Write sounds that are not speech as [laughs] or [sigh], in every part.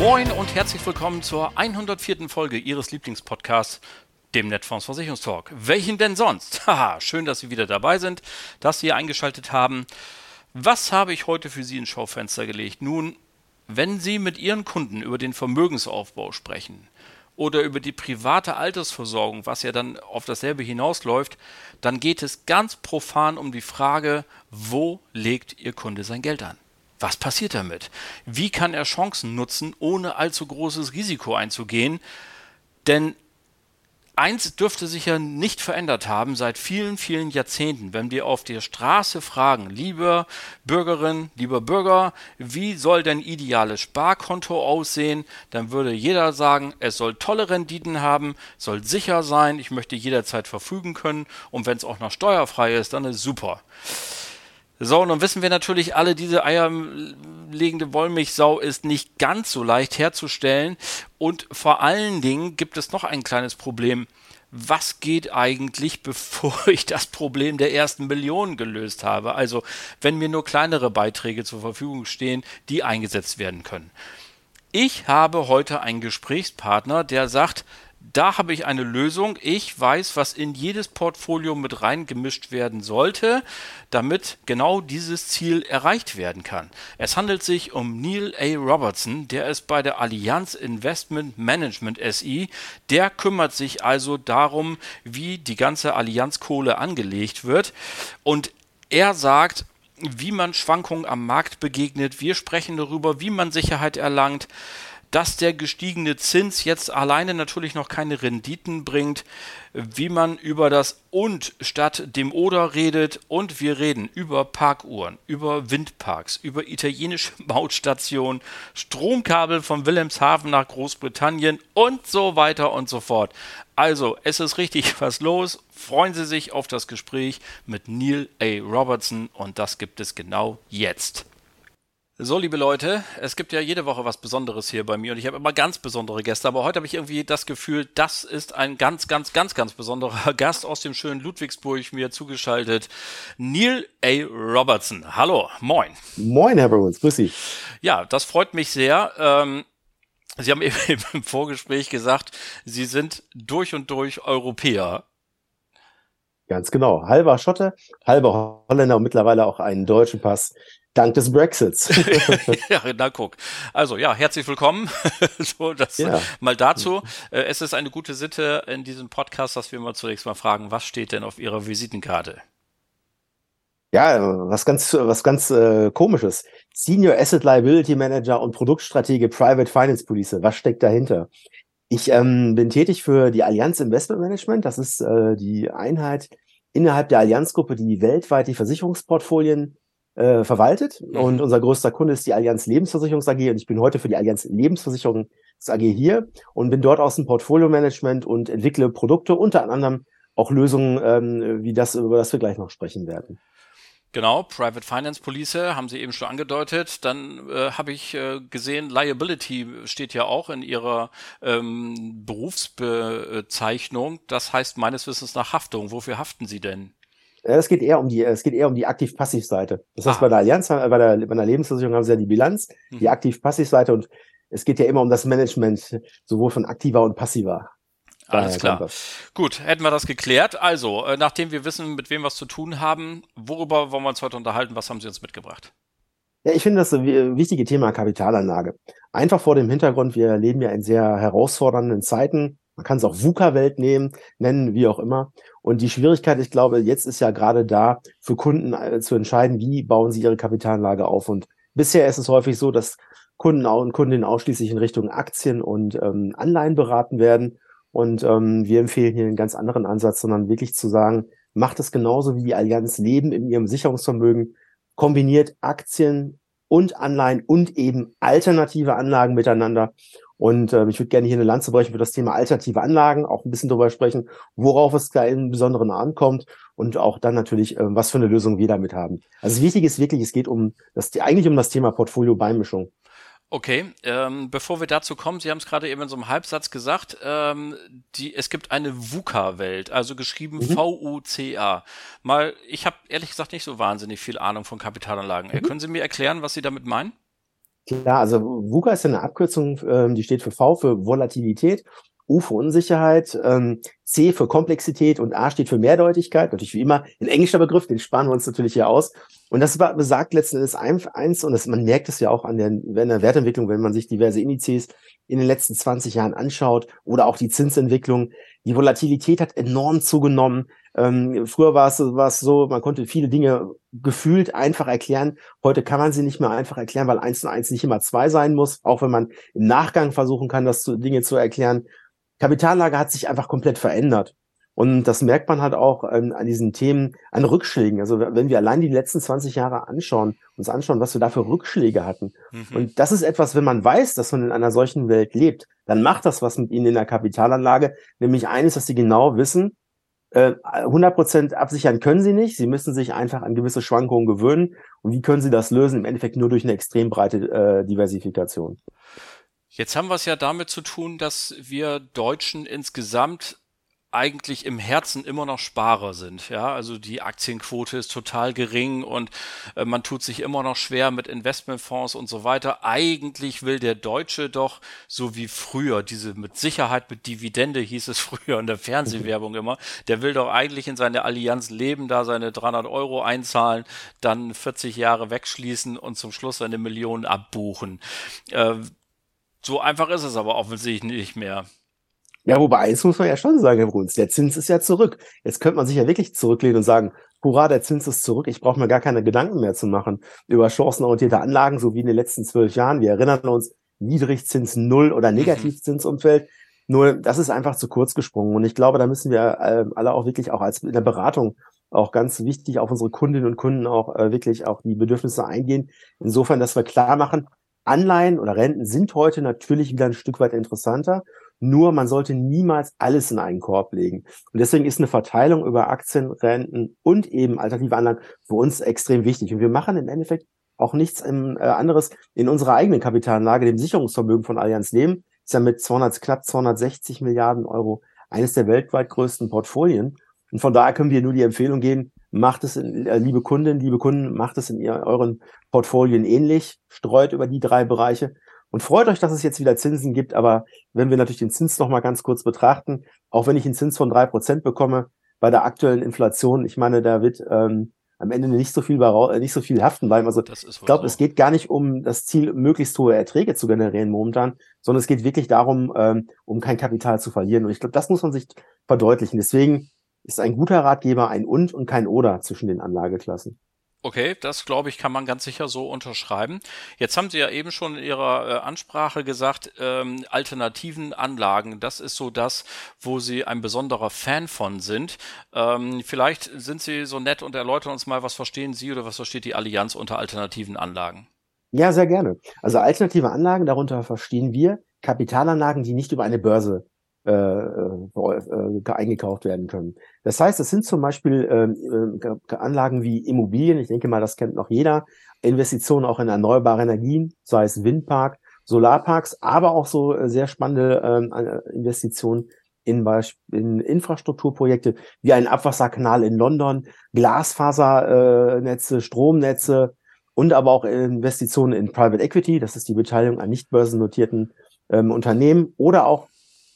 Moin und herzlich willkommen zur 104. Folge Ihres Lieblingspodcasts dem Netfonds Versicherungstalk. Welchen denn sonst? [laughs] Haha, schön, dass Sie wieder dabei sind, dass Sie eingeschaltet haben. Was habe ich heute für Sie ins Schaufenster gelegt? Nun, wenn Sie mit Ihren Kunden über den Vermögensaufbau sprechen oder über die private Altersversorgung, was ja dann auf dasselbe hinausläuft, dann geht es ganz profan um die Frage, wo legt Ihr Kunde sein Geld an? Was passiert damit? Wie kann er Chancen nutzen, ohne allzu großes Risiko einzugehen? Denn eins dürfte sich ja nicht verändert haben seit vielen, vielen Jahrzehnten. Wenn wir auf der Straße fragen, lieber Bürgerin, lieber Bürger, wie soll denn ideales Sparkonto aussehen, dann würde jeder sagen, es soll tolle Renditen haben, soll sicher sein, ich möchte jederzeit verfügen können und wenn es auch noch steuerfrei ist, dann ist super. So, nun wissen wir natürlich alle, diese eierlegende Wollmilchsau ist nicht ganz so leicht herzustellen. Und vor allen Dingen gibt es noch ein kleines Problem. Was geht eigentlich, [laughs] bevor ich das Problem der ersten Millionen gelöst habe? Also, wenn mir nur kleinere Beiträge zur Verfügung stehen, die eingesetzt werden können. Ich habe heute einen Gesprächspartner, der sagt, da habe ich eine Lösung. Ich weiß, was in jedes Portfolio mit reingemischt werden sollte, damit genau dieses Ziel erreicht werden kann. Es handelt sich um Neil A. Robertson, der ist bei der Allianz Investment Management SI. Der kümmert sich also darum, wie die ganze Allianzkohle angelegt wird. Und er sagt, wie man Schwankungen am Markt begegnet. Wir sprechen darüber, wie man Sicherheit erlangt dass der gestiegene Zins jetzt alleine natürlich noch keine Renditen bringt, wie man über das und statt dem oder redet und wir reden über Parkuhren, über Windparks, über italienische [laughs] Mautstationen, Stromkabel von Wilhelmshaven nach Großbritannien und so weiter und so fort. Also, es ist richtig [laughs] was los. Freuen Sie sich auf das Gespräch mit Neil A. Robertson und das gibt es genau jetzt. So, liebe Leute, es gibt ja jede Woche was Besonderes hier bei mir und ich habe immer ganz besondere Gäste, aber heute habe ich irgendwie das Gefühl, das ist ein ganz, ganz, ganz, ganz besonderer [laughs] Gast aus dem schönen Ludwigsburg mir zugeschaltet. Neil A. Robertson. Hallo, moin. Moin, Herr Bruns, grüß Sie. Ja, das freut mich sehr. Ähm, Sie haben [laughs] eben im Vorgespräch gesagt, Sie sind durch und durch Europäer. Ganz genau. Halber Schotte, halber Holländer und mittlerweile auch einen deutschen Pass. Dank des Brexits. [laughs] [laughs] ja, na guck. Also ja, herzlich willkommen. [laughs] so, das ja. mal dazu. Äh, es ist eine gute Sitte in diesem Podcast, dass wir mal zunächst mal fragen, was steht denn auf Ihrer Visitenkarte? Ja, was ganz, was ganz äh, komisches. Senior Asset Liability Manager und Produktstratege Private Finance Police. Was steckt dahinter? Ich ähm, bin tätig für die Allianz Investment Management. Das ist äh, die Einheit innerhalb der Allianzgruppe, die weltweit die Versicherungsportfolien äh, verwaltet. Mhm. Und unser größter Kunde ist die Allianz Lebensversicherungs AG und ich bin heute für die Allianz Lebensversicherungs AG hier und bin dort aus dem Portfolio-Management und entwickle Produkte, unter anderem auch Lösungen, ähm, wie das, über das wir gleich noch sprechen werden. Genau, Private Finance Police haben Sie eben schon angedeutet. Dann äh, habe ich äh, gesehen, Liability steht ja auch in Ihrer ähm, Berufsbezeichnung. Das heißt meines Wissens nach Haftung. Wofür haften Sie denn? Es geht eher um die, es geht eher um die Aktiv-Passiv-Seite. Das heißt, ah. bei der Allianz, äh, bei der, bei der Lebensversicherung haben sie ja die Bilanz, mhm. die Aktiv-Passiv-Seite und es geht ja immer um das Management, sowohl von aktiver und passiver. Alles klar. Gut, hätten wir das geklärt. Also, äh, nachdem wir wissen, mit wem wir es zu tun haben, worüber wollen wir uns heute unterhalten? Was haben Sie uns mitgebracht? Ja, ich finde das ein wichtige Thema Kapitalanlage. Einfach vor dem Hintergrund, wir leben ja in sehr herausfordernden Zeiten. Man kann es auch VUCA-Welt nehmen, nennen, wie auch immer. Und die Schwierigkeit, ich glaube, jetzt ist ja gerade da, für Kunden äh, zu entscheiden, wie bauen sie ihre Kapitalanlage auf. Und bisher ist es häufig so, dass Kunden und Kundinnen ausschließlich in Richtung Aktien und ähm, Anleihen beraten werden. Und ähm, wir empfehlen hier einen ganz anderen Ansatz, sondern wirklich zu sagen, macht es genauso wie die Allianz Leben in ihrem Sicherungsvermögen, kombiniert Aktien und Anleihen und eben alternative Anlagen miteinander Und äh, ich würde gerne hier eine Lanze brechen für das Thema alternative Anlagen, auch ein bisschen darüber sprechen, worauf es da im Besonderen ankommt und auch dann natürlich, äh, was für eine Lösung wir damit haben. Also wichtig ist wirklich, es geht um das, eigentlich um das Thema Portfolio-Beimischung. Okay, ähm, bevor wir dazu kommen, Sie haben es gerade eben in so einem Halbsatz gesagt, ähm, die, es gibt eine VUCA-Welt, also geschrieben mhm. V-U-C-A. Mal, ich habe ehrlich gesagt nicht so wahnsinnig viel Ahnung von Kapitalanlagen. Mhm. Können Sie mir erklären, was Sie damit meinen? Klar, also VUCA ist ja eine Abkürzung, ähm, die steht für V für Volatilität U für Unsicherheit, ähm, C für Komplexität und A steht für Mehrdeutigkeit. Natürlich wie immer ein englischer Begriff, den sparen wir uns natürlich hier aus. Und das besagt letzten Endes eins, und das, man merkt es ja auch an der, an der Wertentwicklung, wenn man sich diverse Indizes in den letzten 20 Jahren anschaut oder auch die Zinsentwicklung. Die Volatilität hat enorm zugenommen. Ähm, früher war es, war es so, man konnte viele Dinge gefühlt einfach erklären. Heute kann man sie nicht mehr einfach erklären, weil eins und eins nicht immer zwei sein muss, auch wenn man im Nachgang versuchen kann, das zu, Dinge zu erklären. Kapitallage hat sich einfach komplett verändert. Und das merkt man halt auch ähm, an diesen Themen, an Rückschlägen. Also wenn wir allein die letzten 20 Jahre anschauen, uns anschauen, was wir da für Rückschläge hatten. Mhm. Und das ist etwas, wenn man weiß, dass man in einer solchen Welt lebt, dann macht das was mit ihnen in der Kapitalanlage. Nämlich eines, dass sie genau wissen, äh, 100% absichern können sie nicht. Sie müssen sich einfach an gewisse Schwankungen gewöhnen. Und wie können sie das lösen? Im Endeffekt nur durch eine extrem breite äh, Diversifikation. Jetzt haben wir es ja damit zu tun, dass wir Deutschen insgesamt eigentlich im Herzen immer noch Sparer sind. Ja, also die Aktienquote ist total gering und äh, man tut sich immer noch schwer mit Investmentfonds und so weiter. Eigentlich will der Deutsche doch so wie früher, diese mit Sicherheit mit Dividende hieß es [laughs] früher in der Fernsehwerbung immer, der will doch eigentlich in seine Allianz leben, da seine 300 Euro einzahlen, dann 40 Jahre wegschließen und zum Schluss seine Millionen abbuchen. Äh, so einfach ist es aber offensichtlich nicht mehr. Ja, wobei eins muss man ja schon sagen, Herr Bruns, der Zins ist ja zurück. Jetzt könnte man sich ja wirklich zurücklehnen und sagen, hurra, der Zins ist zurück, ich brauche mir gar keine Gedanken mehr zu machen über chancenorientierte Anlagen, so wie in den letzten zwölf Jahren. Wir erinnern uns, Niedrigzins Null oder mhm. Negativzinsumfeld. Nur, das ist einfach zu kurz gesprungen. Und ich glaube, da müssen wir äh, alle auch wirklich auch als in der Beratung auch ganz wichtig auf unsere Kundinnen und Kunden auch äh, wirklich auch die Bedürfnisse eingehen. Insofern, dass wir klar machen, Anleihen oder Renten sind heute natürlich wieder ein Stück weit interessanter. Nur man sollte niemals alles in einen Korb legen. Und deswegen ist eine Verteilung über Aktien, Renten und eben alternative Anlagen für uns extrem wichtig. Und wir machen im Endeffekt auch nichts im, äh, anderes in unserer eigenen Kapitalanlage, dem Sicherungsvermögen von Allianz Leben. Ist ja mit 200, knapp 260 Milliarden Euro eines der weltweit größten Portfolien. Und von daher können wir nur die Empfehlung geben, macht es, in, äh, liebe Kunden, liebe Kunden, macht es in euren Portfolien ähnlich, streut über die drei Bereiche und freut euch, dass es jetzt wieder Zinsen gibt. Aber wenn wir natürlich den Zins noch mal ganz kurz betrachten, auch wenn ich einen Zins von drei Prozent bekomme, bei der aktuellen Inflation, ich meine, da wird ähm, am Ende nicht so viel nicht so viel haften bleiben. Also ich glaube, so. es geht gar nicht um das Ziel, möglichst hohe Erträge zu generieren momentan, sondern es geht wirklich darum, ähm, um kein Kapital zu verlieren. Und ich glaube, das muss man sich verdeutlichen. Deswegen ist ein guter Ratgeber ein und und kein oder zwischen den Anlageklassen. Okay, das glaube ich, kann man ganz sicher so unterschreiben. Jetzt haben Sie ja eben schon in Ihrer äh, Ansprache gesagt, ähm, alternativen Anlagen, das ist so das, wo Sie ein besonderer Fan von sind. Ähm, vielleicht sind Sie so nett und erläutern uns mal, was verstehen Sie oder was versteht die Allianz unter alternativen Anlagen? Ja, sehr gerne. Also alternative Anlagen, darunter verstehen wir Kapitalanlagen, die nicht über eine Börse äh, äh, eingekauft werden können. Das heißt, es sind zum Beispiel äh, Anlagen wie Immobilien, ich denke mal, das kennt noch jeder, Investitionen auch in erneuerbare Energien, sei es Windpark, Solarparks, aber auch so äh, sehr spannende ähm, äh, Investitionen in, in Infrastrukturprojekte wie ein Abwasserkanal in London, Glasfasernetze, Stromnetze und aber auch Investitionen in Private Equity, das ist die Beteiligung an nicht börsennotierten ähm, Unternehmen oder auch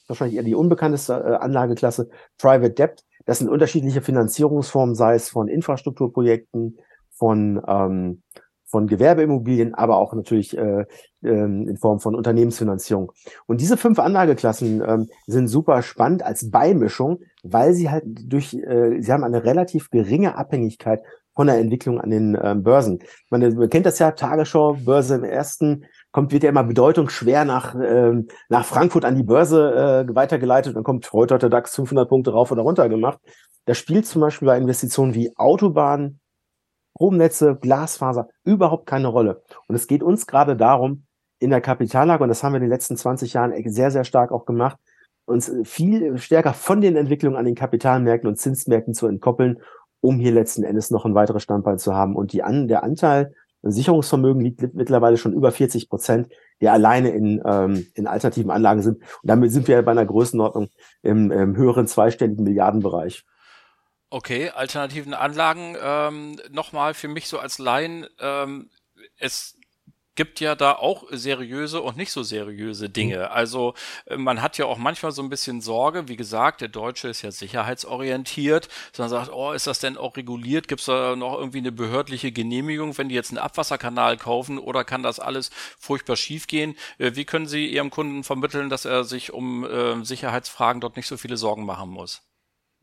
wahrscheinlich eher die unbekannteste äh, Anlageklasse, Private Debt. Das sind unterschiedliche Finanzierungsformen, sei es von Infrastrukturprojekten, von, ähm, von Gewerbeimmobilien, aber auch natürlich äh, ähm, in Form von Unternehmensfinanzierung. Und diese fünf Anlageklassen ähm, sind super spannend als Beimischung, weil sie halt durch, äh, sie haben eine relativ geringe Abhängigkeit von der Entwicklung an den ähm, Börsen. Man, man kennt das ja, Tagesschau, Börse im ersten, kommt, wird ja immer bedeutungsschwer nach, ähm, nach Frankfurt an die Börse äh, weitergeleitet. Dann kommt heute hat der DAX 500 Punkte rauf oder runter gemacht. Da spielt zum Beispiel bei Investitionen wie Autobahnen, Stromnetze, Glasfaser überhaupt keine Rolle. Und es geht uns gerade darum, in der Kapitallage, und das haben wir in den letzten 20 Jahren sehr, sehr stark auch gemacht, uns viel stärker von den Entwicklungen an den Kapitalmärkten und Zinsmärkten zu entkoppeln, um hier letzten Endes noch ein weiteres Standbein zu haben. Und die an, der Anteil Sicherungsvermögen liegt mittlerweile schon über 40 Prozent, die alleine in, ähm, in alternativen Anlagen sind. Und damit sind wir bei einer Größenordnung im, im höheren zweistelligen Milliardenbereich. Okay, alternativen Anlagen, ähm, nochmal für mich so als Laien, ähm, es gibt ja da auch seriöse und nicht so seriöse Dinge. Mhm. Also äh, man hat ja auch manchmal so ein bisschen Sorge, wie gesagt, der Deutsche ist ja sicherheitsorientiert, sondern sagt, oh, ist das denn auch reguliert? Gibt es da noch irgendwie eine behördliche Genehmigung, wenn die jetzt einen Abwasserkanal kaufen oder kann das alles furchtbar schiefgehen? Äh, wie können Sie Ihrem Kunden vermitteln, dass er sich um äh, Sicherheitsfragen dort nicht so viele Sorgen machen muss?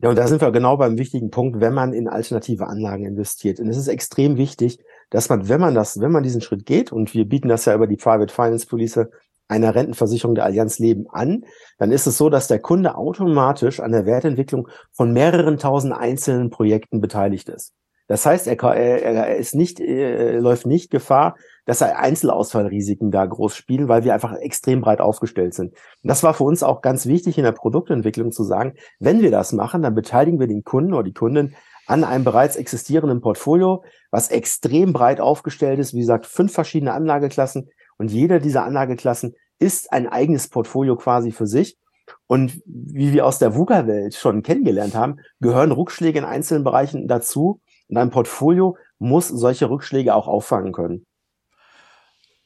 Ja, und da sind wir genau beim wichtigen Punkt, wenn man in alternative Anlagen investiert. Und es ist extrem wichtig, dass man, wenn man das, wenn man diesen Schritt geht, und wir bieten das ja über die Private Finance Police einer Rentenversicherung der Allianz Leben an, dann ist es so, dass der Kunde automatisch an der Wertentwicklung von mehreren tausend einzelnen Projekten beteiligt ist. Das heißt, er, er, ist nicht, er läuft nicht Gefahr, dass er Einzelausfallrisiken da groß spielen, weil wir einfach extrem breit aufgestellt sind. Und das war für uns auch ganz wichtig in der Produktentwicklung zu sagen, wenn wir das machen, dann beteiligen wir den Kunden oder die Kundin an einem bereits existierenden Portfolio, was extrem breit aufgestellt ist. Wie gesagt, fünf verschiedene Anlageklassen und jeder dieser Anlageklassen ist ein eigenes Portfolio quasi für sich. Und wie wir aus der VUCA-Welt schon kennengelernt haben, gehören Rückschläge in einzelnen Bereichen dazu. Und ein Portfolio muss solche Rückschläge auch auffangen können.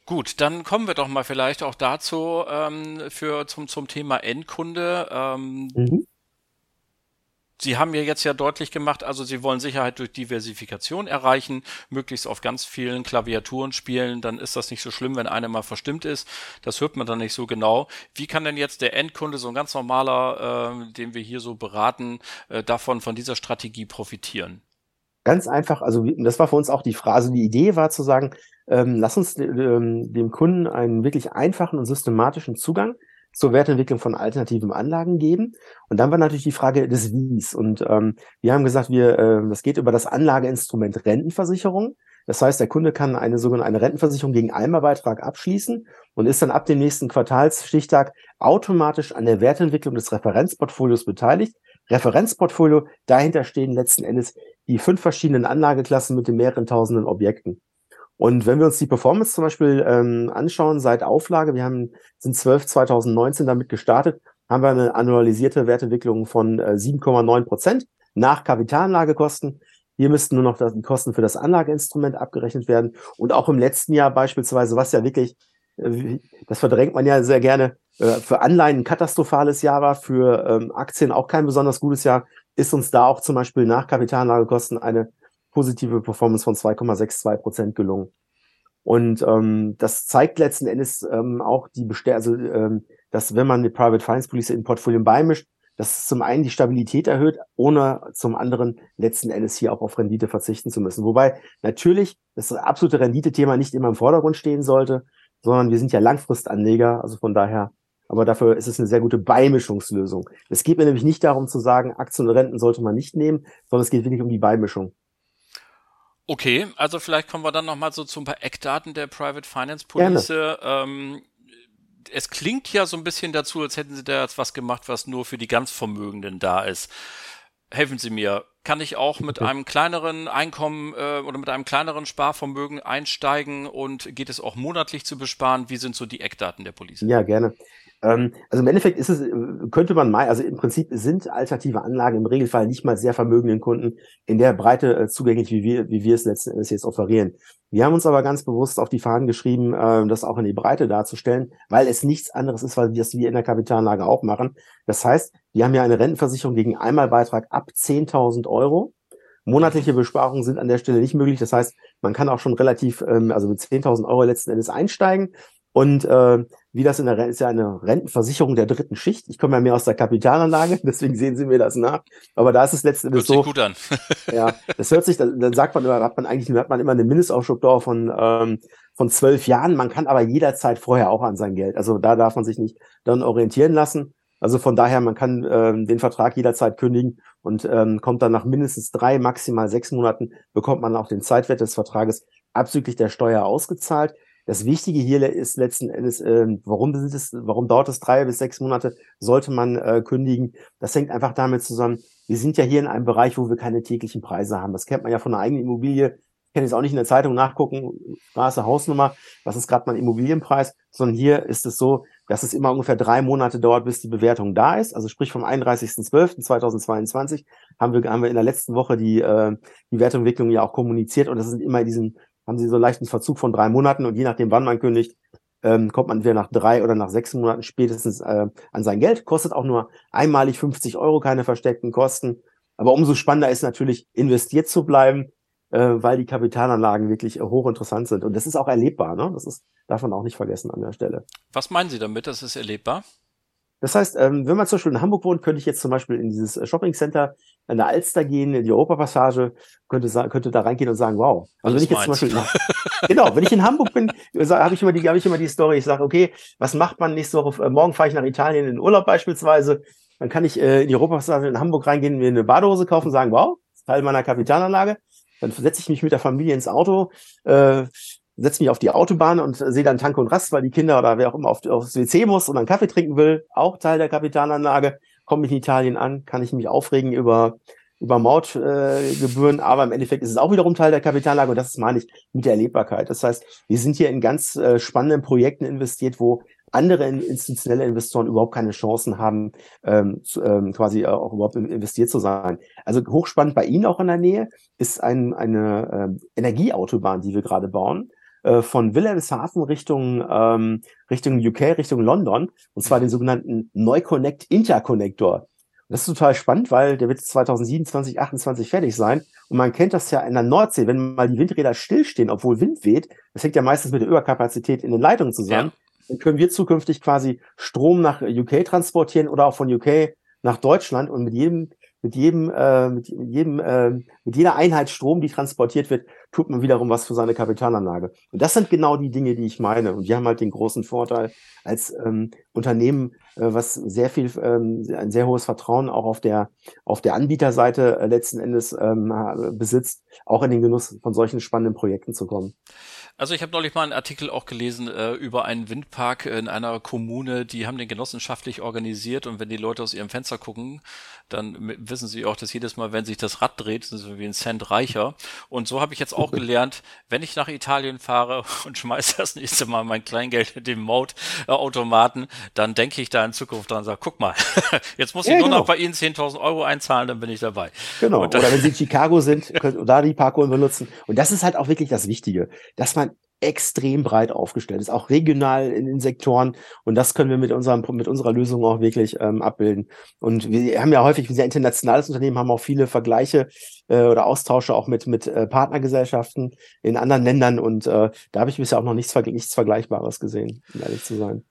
Gut, dann kommen wir doch mal vielleicht auch dazu ähm, für zum zum Thema Endkunde. Ähm, mhm. Sie haben ja jetzt ja deutlich gemacht, also Sie wollen Sicherheit durch Diversifikation erreichen, möglichst auf ganz vielen Klaviaturen spielen, dann ist das nicht so schlimm, wenn eine mal verstimmt ist. Das hört man dann nicht so genau. Wie kann denn jetzt der Endkunde, so ein ganz normaler, äh, den wir hier so beraten, äh, davon, von dieser Strategie profitieren? Ganz einfach, also das war für uns auch die Phrase, die Idee war zu sagen, ähm, lass uns ähm, dem Kunden einen wirklich einfachen und systematischen Zugang zur Wertentwicklung von alternativen Anlagen geben. Und dann war natürlich die Frage des Wies. Und ähm, wir haben gesagt, wir, äh, das geht über das Anlageinstrument Rentenversicherung. Das heißt, der Kunde kann eine sogenannte eine Rentenversicherung gegen Einmalbeitrag abschließen und ist dann ab dem nächsten Quartalsstichtag automatisch an der Wertentwicklung des Referenzportfolios beteiligt. Referenzportfolio, dahinter stehen letzten Endes die fünf verschiedenen Anlageklassen mit den mehreren tausenden Objekten. Und wenn wir uns die Performance zum Beispiel ähm, anschauen, seit Auflage, wir haben, sind 12 2019 damit gestartet, haben wir eine annualisierte Wertentwicklung von äh, 7,9 Prozent nach Kapitalanlagekosten. Hier müssten nur noch die Kosten für das Anlageinstrument abgerechnet werden. Und auch im letzten Jahr beispielsweise, was ja wirklich, äh, das verdrängt man ja sehr gerne, äh, für Anleihen ein katastrophales Jahr war, für ähm, Aktien auch kein besonders gutes Jahr, ist uns da auch zum Beispiel nach Kapitalanlagekosten eine positive Performance von 2,62 Prozent gelungen. Und ähm, das zeigt letzten Endes ähm, auch die Bestell also ähm, dass wenn man eine Private Finance Police in Portfolien beimischt, dass zum einen die Stabilität erhöht, ohne zum anderen letzten Endes hier auch auf Rendite verzichten zu müssen. Wobei natürlich das absolute Renditethema nicht immer im Vordergrund stehen sollte, sondern wir sind ja Langfristanleger, also von daher, aber dafür ist es eine sehr gute Beimischungslösung. Es geht mir nämlich nicht darum zu sagen, Aktien und Renten sollte man nicht nehmen, sondern es geht wirklich um die Beimischung. Okay, also vielleicht kommen wir dann nochmal so zu ein paar Eckdaten der Private Finance Police. Ähm, es klingt ja so ein bisschen dazu, als hätten Sie da jetzt was gemacht, was nur für die ganz Vermögenden da ist. Helfen Sie mir. Kann ich auch mit einem kleineren Einkommen äh, oder mit einem kleineren Sparvermögen einsteigen und geht es auch monatlich zu besparen? Wie sind so die Eckdaten der Police? Ja, gerne. Ähm, also im Endeffekt ist es, äh, könnte man mal, also im Prinzip sind alternative Anlagen im Regelfall nicht mal sehr vermögenden Kunden in der Breite äh, zugänglich, wie wir, wie wir es letzten Endes jetzt offerieren. Wir haben uns aber ganz bewusst auf die Fahnen geschrieben, äh, das auch in die Breite darzustellen, weil es nichts anderes ist, weil wir es wie in der Kapitalanlage auch machen. Das heißt, wir haben ja eine Rentenversicherung gegen Einmalbeitrag ab 10.000 Euro. Monatliche Besparungen sind an der Stelle nicht möglich. Das heißt, man kann auch schon relativ, ähm, also mit 10.000 Euro letzten Endes einsteigen. Und äh, wie das in der ist ja eine Rentenversicherung der dritten Schicht. Ich komme ja mehr aus der Kapitalanlage, [laughs] deswegen sehen Sie mir das nach. Aber da ist es letzten Endes so. gut an. [laughs] ja, das hört sich, dann, dann sagt man immer, hat man eigentlich hat man immer eine Mindestaufschubdauer von ähm, von zwölf Jahren. Man kann aber jederzeit vorher auch an sein Geld. Also da darf man sich nicht dann orientieren lassen. Also von daher, man kann ähm, den Vertrag jederzeit kündigen und ähm, kommt dann nach mindestens drei, maximal sechs Monaten, bekommt man auch den Zeitwert des Vertrages abzüglich der Steuer ausgezahlt. Das Wichtige hier ist letzten Endes, äh, warum, sind es, warum dauert es drei bis sechs Monate, sollte man äh, kündigen. Das hängt einfach damit zusammen, wir sind ja hier in einem Bereich, wo wir keine täglichen Preise haben. Das kennt man ja von einer eigenen Immobilie. Ich kann jetzt auch nicht in der Zeitung nachgucken, Straße, Hausnummer, was ist gerade mein Immobilienpreis, sondern hier ist es so, dass es immer ungefähr drei Monate dauert, bis die Bewertung da ist. Also sprich vom 31.12.2022 haben wir, haben wir in der letzten Woche die, äh, die Wertentwicklung ja auch kommuniziert und das sind immer diesen, haben sie so leichten Verzug von drei Monaten und je nachdem, wann man kündigt, ähm, kommt man entweder nach drei oder nach sechs Monaten spätestens äh, an sein Geld. Kostet auch nur einmalig 50 Euro, keine versteckten Kosten. Aber umso spannender ist natürlich, investiert zu bleiben, äh, weil die Kapitalanlagen wirklich äh, hochinteressant sind. Und das ist auch erlebbar. Ne? Das ist, darf man auch nicht vergessen an der Stelle. Was meinen Sie damit, das ist erlebbar? Das heißt, ähm, wenn man zum Beispiel in Hamburg wohnt, könnte ich jetzt zum Beispiel in dieses äh, Shopping Center an der Alster gehen, in die Europapassage, könnte, könnte da reingehen und sagen, wow. Also wenn ich jetzt zum Beispiel, [laughs] genau, wenn ich in Hamburg bin, habe ich immer die, habe ich immer die Story, ich sage, okay, was macht man nächste Woche? Äh, morgen fahre ich nach Italien in den Urlaub beispielsweise. Dann kann ich äh, in die Europapassage in Hamburg reingehen, mir eine Badehose kaufen, sagen, wow, Teil meiner Kapitalanlage. Dann setze ich mich mit der Familie ins Auto, äh, setze mich auf die Autobahn und sehe dann Tank und Rast, weil die Kinder oder wer auch immer auf, aufs WC muss und einen Kaffee trinken will, auch Teil der Kapitalanlage. Komme ich in Italien an, kann ich mich aufregen über über Mautgebühren, äh, aber im Endeffekt ist es auch wiederum Teil der Kapitalanlage und das meine ich mit der Erlebbarkeit. Das heißt, wir sind hier in ganz äh, spannenden Projekten investiert, wo andere institutionelle Investoren überhaupt keine Chancen haben, ähm, zu, ähm, quasi auch überhaupt investiert zu sein. Also hochspannend bei Ihnen auch in der Nähe ist ein, eine äh, Energieautobahn, die wir gerade bauen äh, von Wilhelmshaven Richtung, ähm, Richtung UK, Richtung London, und zwar den sogenannten Neuconnect Interconnector. Das ist total spannend, weil der wird 2027, 2028 fertig sein. Und man kennt das ja in der Nordsee, wenn mal die Windräder stillstehen, obwohl Wind weht. Das hängt ja meistens mit der Überkapazität in den Leitungen zusammen. Ja. Dann können wir zukünftig quasi Strom nach UK transportieren oder auch von UK nach Deutschland und mit jedem mit jedem, äh, mit, jedem, äh, mit jeder Einheit Strom, die transportiert wird, tut man wiederum was für seine Kapitalanlage. Und das sind genau die Dinge, die ich meine. Und wir haben halt den großen Vorteil als ähm, Unternehmen, äh, was sehr viel, ähm, ein sehr hohes Vertrauen auch auf der, auf der Anbieterseite äh, letzten Endes ähm, besitzt, auch in den Genuss von solchen spannenden Projekten zu kommen. Also ich habe neulich mal einen Artikel auch gelesen äh, über einen Windpark in einer Kommune, die haben den genossenschaftlich organisiert und wenn die Leute aus ihrem Fenster gucken, dann wissen sie auch, dass jedes Mal, wenn sich das Rad dreht, sind sie wie ein Cent reicher. Und so habe ich jetzt auch gelernt, wenn ich nach Italien fahre [laughs] und schmeiße das nächste Mal mein Kleingeld mit dem Maut-Automaten, dann denke ich da in Zukunft dran und sage, guck mal, [laughs] jetzt muss ich ja, nur genau. noch bei Ihnen 10.000 Euro einzahlen, dann bin ich dabei. Genau. Oder wenn Sie in [laughs] Chicago sind, können da die Parkuhren benutzen. Und das ist halt auch wirklich das Wichtige, dass man extrem breit aufgestellt ist, auch regional in den Sektoren. Und das können wir mit unserem, mit unserer Lösung auch wirklich ähm, abbilden. Und wir haben ja häufig, ein internationales Unternehmen, haben auch viele Vergleiche äh, oder Austausche auch mit, mit äh, Partnergesellschaften in anderen Ländern. Und äh, da habe ich bisher auch noch nichts, nichts Vergleichbares gesehen, um ehrlich zu sein.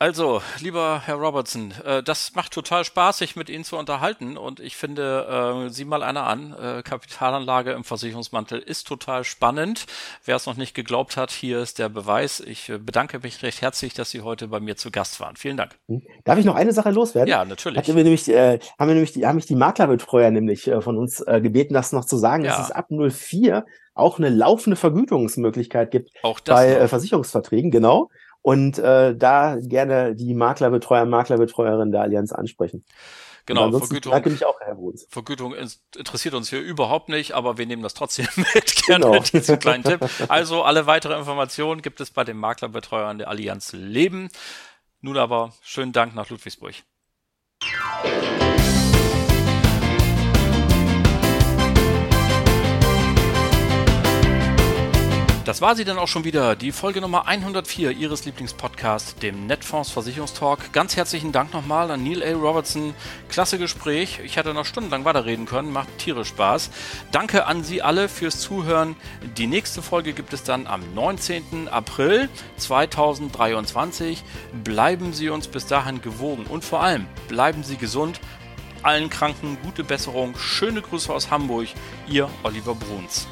Also, lieber Herr Robertson, äh, das macht total Spaß, sich mit Ihnen zu unterhalten und ich finde, äh, sieh mal einer an, äh, Kapitalanlage im Versicherungsmantel ist total spannend. Wer es noch nicht geglaubt hat, hier ist der Beweis. Ich äh, bedanke mich recht herzlich, dass Sie heute bei mir zu Gast waren. Vielen Dank. Hm. Darf ich noch eine Sache loswerden? Ja, natürlich. Hatten wir nämlich, äh, haben wir nämlich die, haben mich die Maklerbetreuer nämlich äh, von uns äh, gebeten, das noch zu sagen, ja. dass es ab 04 auch eine laufende Vergütungsmöglichkeit gibt auch bei äh, Versicherungsverträgen, genau und äh, da gerne die Maklerbetreuer, Maklerbetreuerin der Allianz ansprechen. Genau, Vergütung, danke mich auch, Herr Bruns. Vergütung interessiert uns hier überhaupt nicht, aber wir nehmen das trotzdem [laughs] mit. Gerne genau. diesen kleinen Tipp. Also alle weitere Informationen gibt es bei den Maklerbetreuern der Allianz Leben. Nun aber schönen Dank nach Ludwigsburg. Das war sie dann auch schon wieder, die Folge Nummer 104 Ihres Lieblingspodcasts, dem Netfonds Versicherungstalk. Ganz herzlichen Dank nochmal an Neil A. Robertson. Klasse Gespräch. Ich hätte noch stundenlang weiterreden können, macht tierisch Spaß. Danke an Sie alle fürs Zuhören. Die nächste Folge gibt es dann am 19. April 2023. Bleiben Sie uns bis dahin gewogen und vor allem bleiben Sie gesund. Allen Kranken gute Besserung. Schöne Grüße aus Hamburg. Ihr Oliver Bruns.